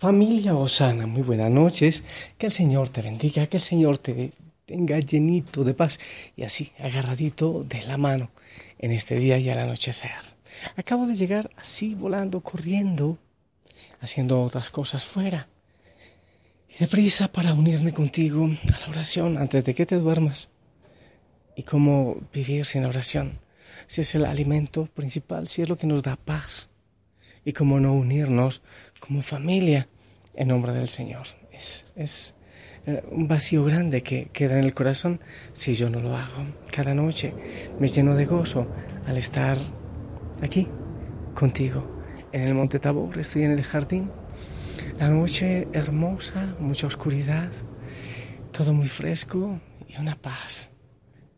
Familia Osana, muy buenas noches. Que el Señor te bendiga, que el Señor te tenga llenito de paz y así agarradito de la mano en este día y al anochecer. Acabo de llegar así volando, corriendo, haciendo otras cosas fuera. Y deprisa para unirme contigo a la oración antes de que te duermas. Y cómo vivir sin oración, si es el alimento principal, si es lo que nos da paz. Y cómo no unirnos como familia en nombre del Señor. Es, es eh, un vacío grande que queda en el corazón si yo no lo hago. Cada noche me lleno de gozo al estar aquí contigo en el Monte Tabor, estoy en el jardín. La noche hermosa, mucha oscuridad, todo muy fresco y una paz,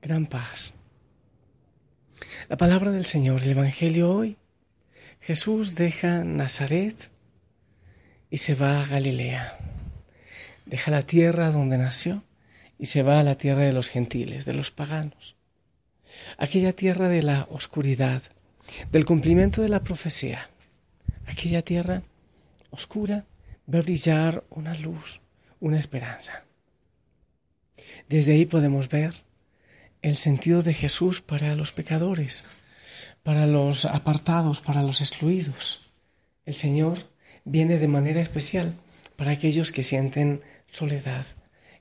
gran paz. La palabra del Señor, el Evangelio hoy, Jesús deja Nazaret y se va a Galilea. Deja la tierra donde nació y se va a la tierra de los gentiles, de los paganos. Aquella tierra de la oscuridad, del cumplimiento de la profecía. Aquella tierra oscura ve brillar una luz, una esperanza. Desde ahí podemos ver el sentido de Jesús para los pecadores, para los apartados, para los excluidos. El Señor viene de manera especial para aquellos que sienten soledad,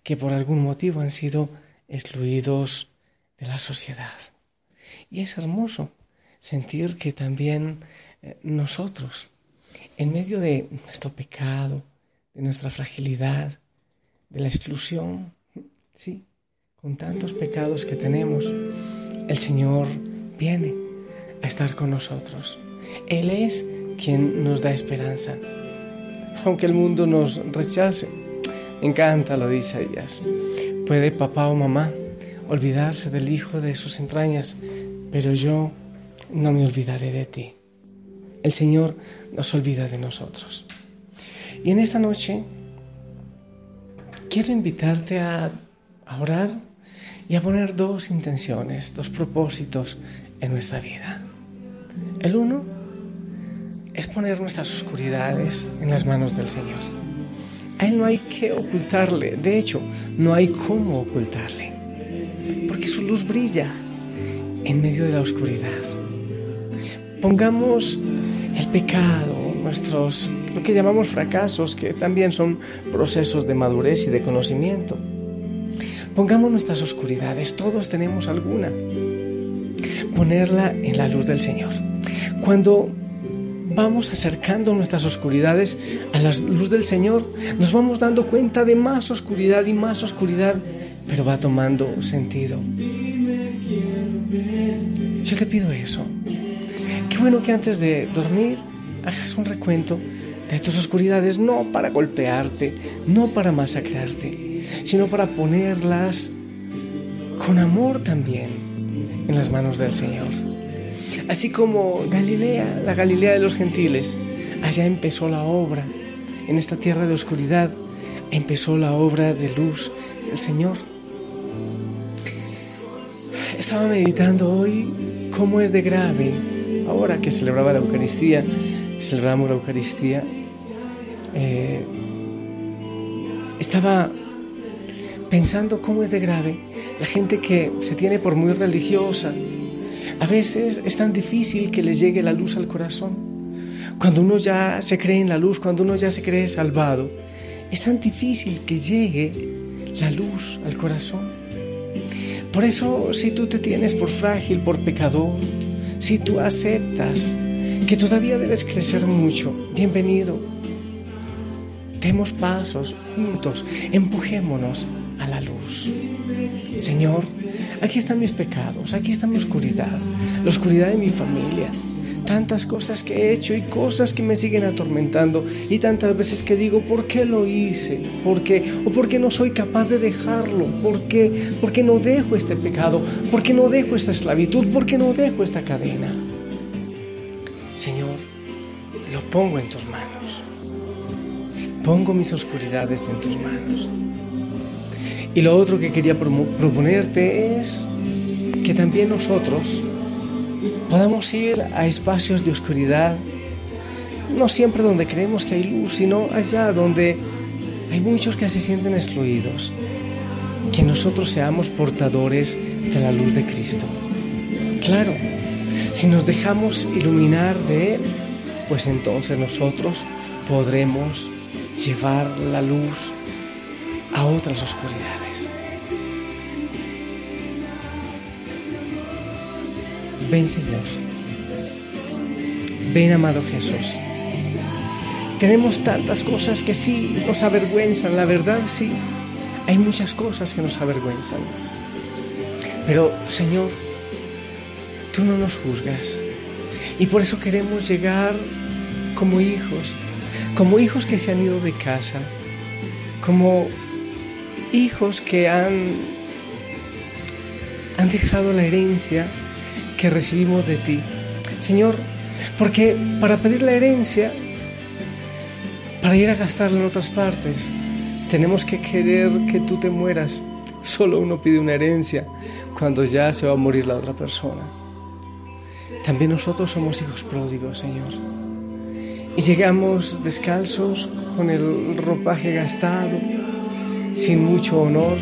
que por algún motivo han sido excluidos de la sociedad. Y es hermoso sentir que también eh, nosotros, en medio de nuestro pecado, de nuestra fragilidad, de la exclusión, sí, con tantos pecados que tenemos, el Señor viene a estar con nosotros. Él es quien nos da esperanza. Aunque el mundo nos rechace, me encanta lo dice ellas. Puede papá o mamá olvidarse del hijo de sus entrañas, pero yo no me olvidaré de ti. El Señor nos olvida de nosotros. Y en esta noche quiero invitarte a orar y a poner dos intenciones, dos propósitos en nuestra vida. El uno es poner nuestras oscuridades en las manos del Señor. A Él no hay que ocultarle, de hecho, no hay cómo ocultarle, porque su luz brilla en medio de la oscuridad. Pongamos el pecado, nuestros, lo que llamamos fracasos, que también son procesos de madurez y de conocimiento. Pongamos nuestras oscuridades, todos tenemos alguna. Ponerla en la luz del Señor. Cuando vamos acercando nuestras oscuridades a la luz del Señor, nos vamos dando cuenta de más oscuridad y más oscuridad, pero va tomando sentido. Yo te pido eso. Qué bueno que antes de dormir hagas un recuento de tus oscuridades, no para golpearte, no para masacrarte, sino para ponerlas con amor también en las manos del Señor. Así como Galilea, la Galilea de los gentiles, allá empezó la obra, en esta tierra de oscuridad, empezó la obra de luz del Señor. Estaba meditando hoy cómo es de grave, ahora que celebraba la Eucaristía, celebramos la Eucaristía, eh, estaba pensando cómo es de grave la gente que se tiene por muy religiosa, a veces es tan difícil que les llegue la luz al corazón. Cuando uno ya se cree en la luz, cuando uno ya se cree salvado, es tan difícil que llegue la luz al corazón. Por eso, si tú te tienes por frágil, por pecador, si tú aceptas que todavía debes crecer mucho, bienvenido. Demos pasos juntos, empujémonos a la luz. Señor, aquí están mis pecados, aquí está mi oscuridad, la oscuridad de mi familia, tantas cosas que he hecho y cosas que me siguen atormentando y tantas veces que digo, ¿por qué lo hice? ¿Por qué? ¿O por qué no soy capaz de dejarlo? ¿Por qué? ¿Por qué no dejo este pecado? ¿Por qué no dejo esta esclavitud? ¿Por qué no dejo esta cadena? Señor, lo pongo en tus manos. Pongo mis oscuridades en tus manos. Y lo otro que quería proponerte es que también nosotros podamos ir a espacios de oscuridad, no siempre donde creemos que hay luz, sino allá donde hay muchos que se sienten excluidos. Que nosotros seamos portadores de la luz de Cristo. Claro, si nos dejamos iluminar de Él, pues entonces nosotros podremos llevar la luz a otras oscuridades. Ven Señor, ven amado Jesús. Tenemos tantas cosas que sí nos avergüenzan, la verdad sí, hay muchas cosas que nos avergüenzan. Pero Señor, tú no nos juzgas. Y por eso queremos llegar como hijos, como hijos que se han ido de casa, como hijos que han, han dejado la herencia que recibimos de ti. Señor, porque para pedir la herencia, para ir a gastarla en otras partes, tenemos que querer que tú te mueras. Solo uno pide una herencia cuando ya se va a morir la otra persona. También nosotros somos hijos pródigos, Señor. Y llegamos descalzos, con el ropaje gastado, sin mucho honor,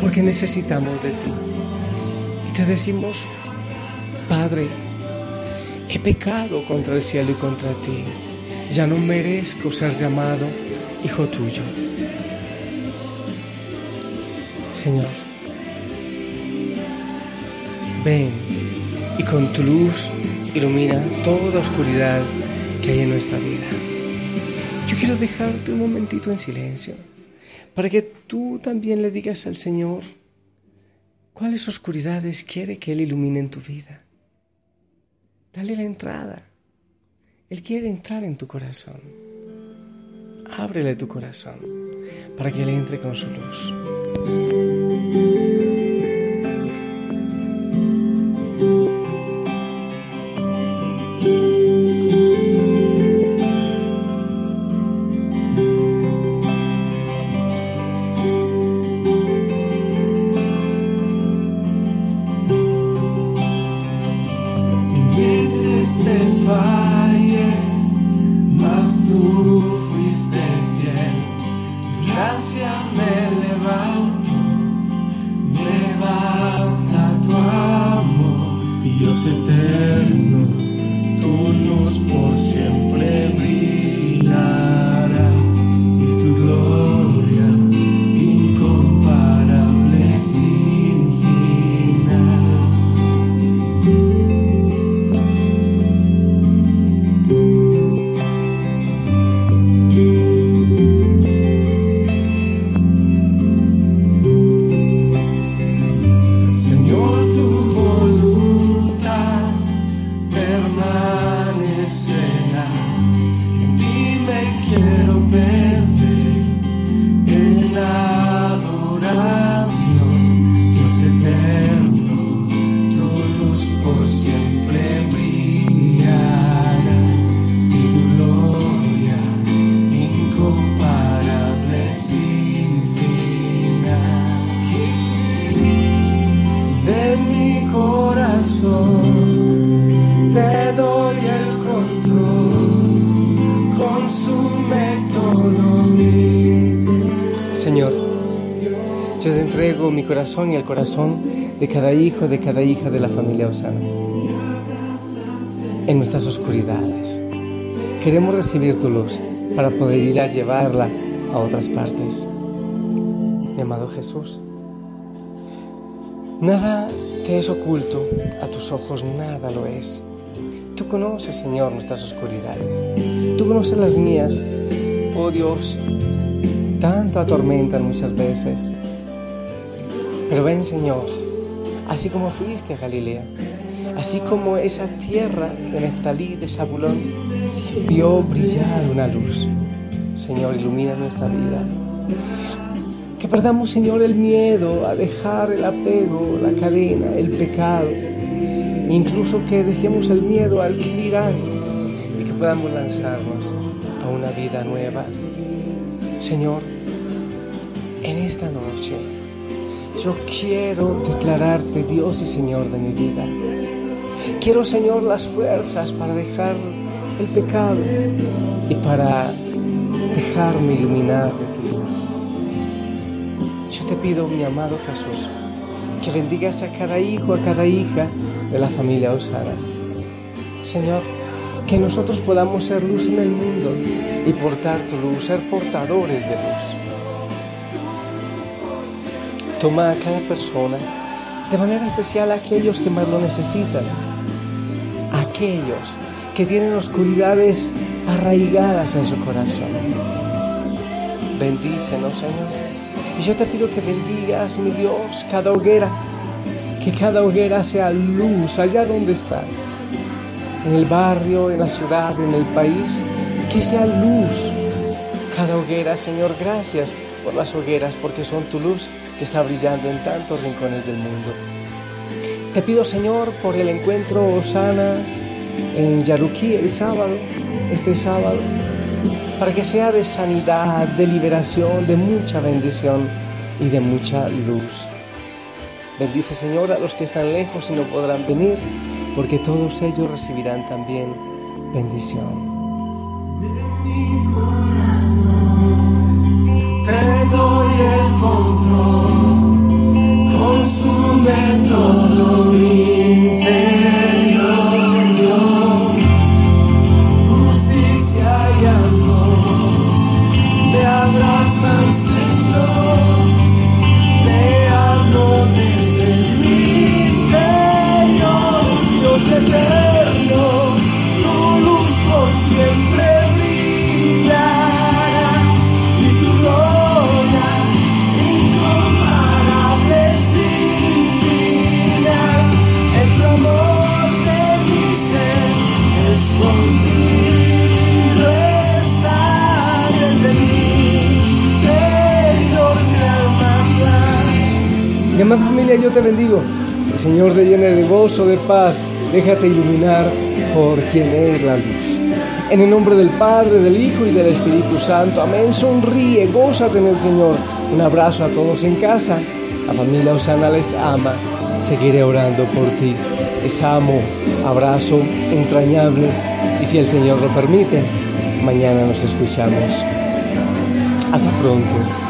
porque necesitamos de ti. Y te decimos, Padre, he pecado contra el cielo y contra ti. Ya no merezco ser llamado hijo tuyo. Señor, ven y con tu luz ilumina toda oscuridad que hay en nuestra vida. Yo quiero dejarte un momentito en silencio para que tú también le digas al Señor cuáles oscuridades quiere que Él ilumine en tu vida. Dale la entrada. Él quiere entrar en tu corazón. Ábrele tu corazón para que Él entre con su luz. eu sei mi corazón y el corazón de cada hijo, de cada hija de la familia Osana. En nuestras oscuridades. Queremos recibir tu luz para poder ir a llevarla a otras partes. Mi amado Jesús, nada te es oculto, a tus ojos nada lo es. Tú conoces, Señor, nuestras oscuridades. Tú conoces las mías. Oh Dios, tanto atormentan muchas veces. Pero ven Señor, así como fuiste a Galilea, así como esa tierra de Neftalí, de Zabulón, vio brillar una luz. Señor, ilumina nuestra vida. Que perdamos, Señor, el miedo a dejar el apego, la cadena, el pecado. Incluso que dejemos el miedo al que y que podamos lanzarnos a una vida nueva. Señor, en esta noche yo quiero declararte Dios y Señor de mi vida. Quiero, Señor, las fuerzas para dejar el pecado y para dejarme iluminar de tu luz. Yo te pido, mi amado Jesús, que bendigas a cada hijo, a cada hija de la familia Osana. Señor, que nosotros podamos ser luz en el mundo y portar tu luz, ser portadores de luz. Toma a cada persona, de manera especial a aquellos que más lo necesitan, aquellos que tienen oscuridades arraigadas en su corazón. Bendícenos, Señor. Y yo te pido que bendigas, mi Dios, cada hoguera, que cada hoguera sea luz allá donde está, en el barrio, en la ciudad, en el país, que sea luz. Cada hoguera, Señor, gracias por las hogueras, porque son tu luz que está brillando en tantos rincones del mundo. Te pido, Señor, por el encuentro Osana en Yaruquí el sábado, este sábado, para que sea de sanidad, de liberación, de mucha bendición y de mucha luz. Bendice, Señor, a los que están lejos y no podrán venir, porque todos ellos recibirán también bendición. Te doy el control, consume todo mi yo te bendigo. El Señor te llene de gozo, de paz. Déjate iluminar por quien es la luz. En el nombre del Padre, del Hijo y del Espíritu Santo. Amén. Sonríe, gózate en el Señor. Un abrazo a todos en casa. La familia Osana les ama. Seguiré orando por ti. Les amo. Abrazo entrañable. Y si el Señor lo permite, mañana nos escuchamos. Hasta pronto.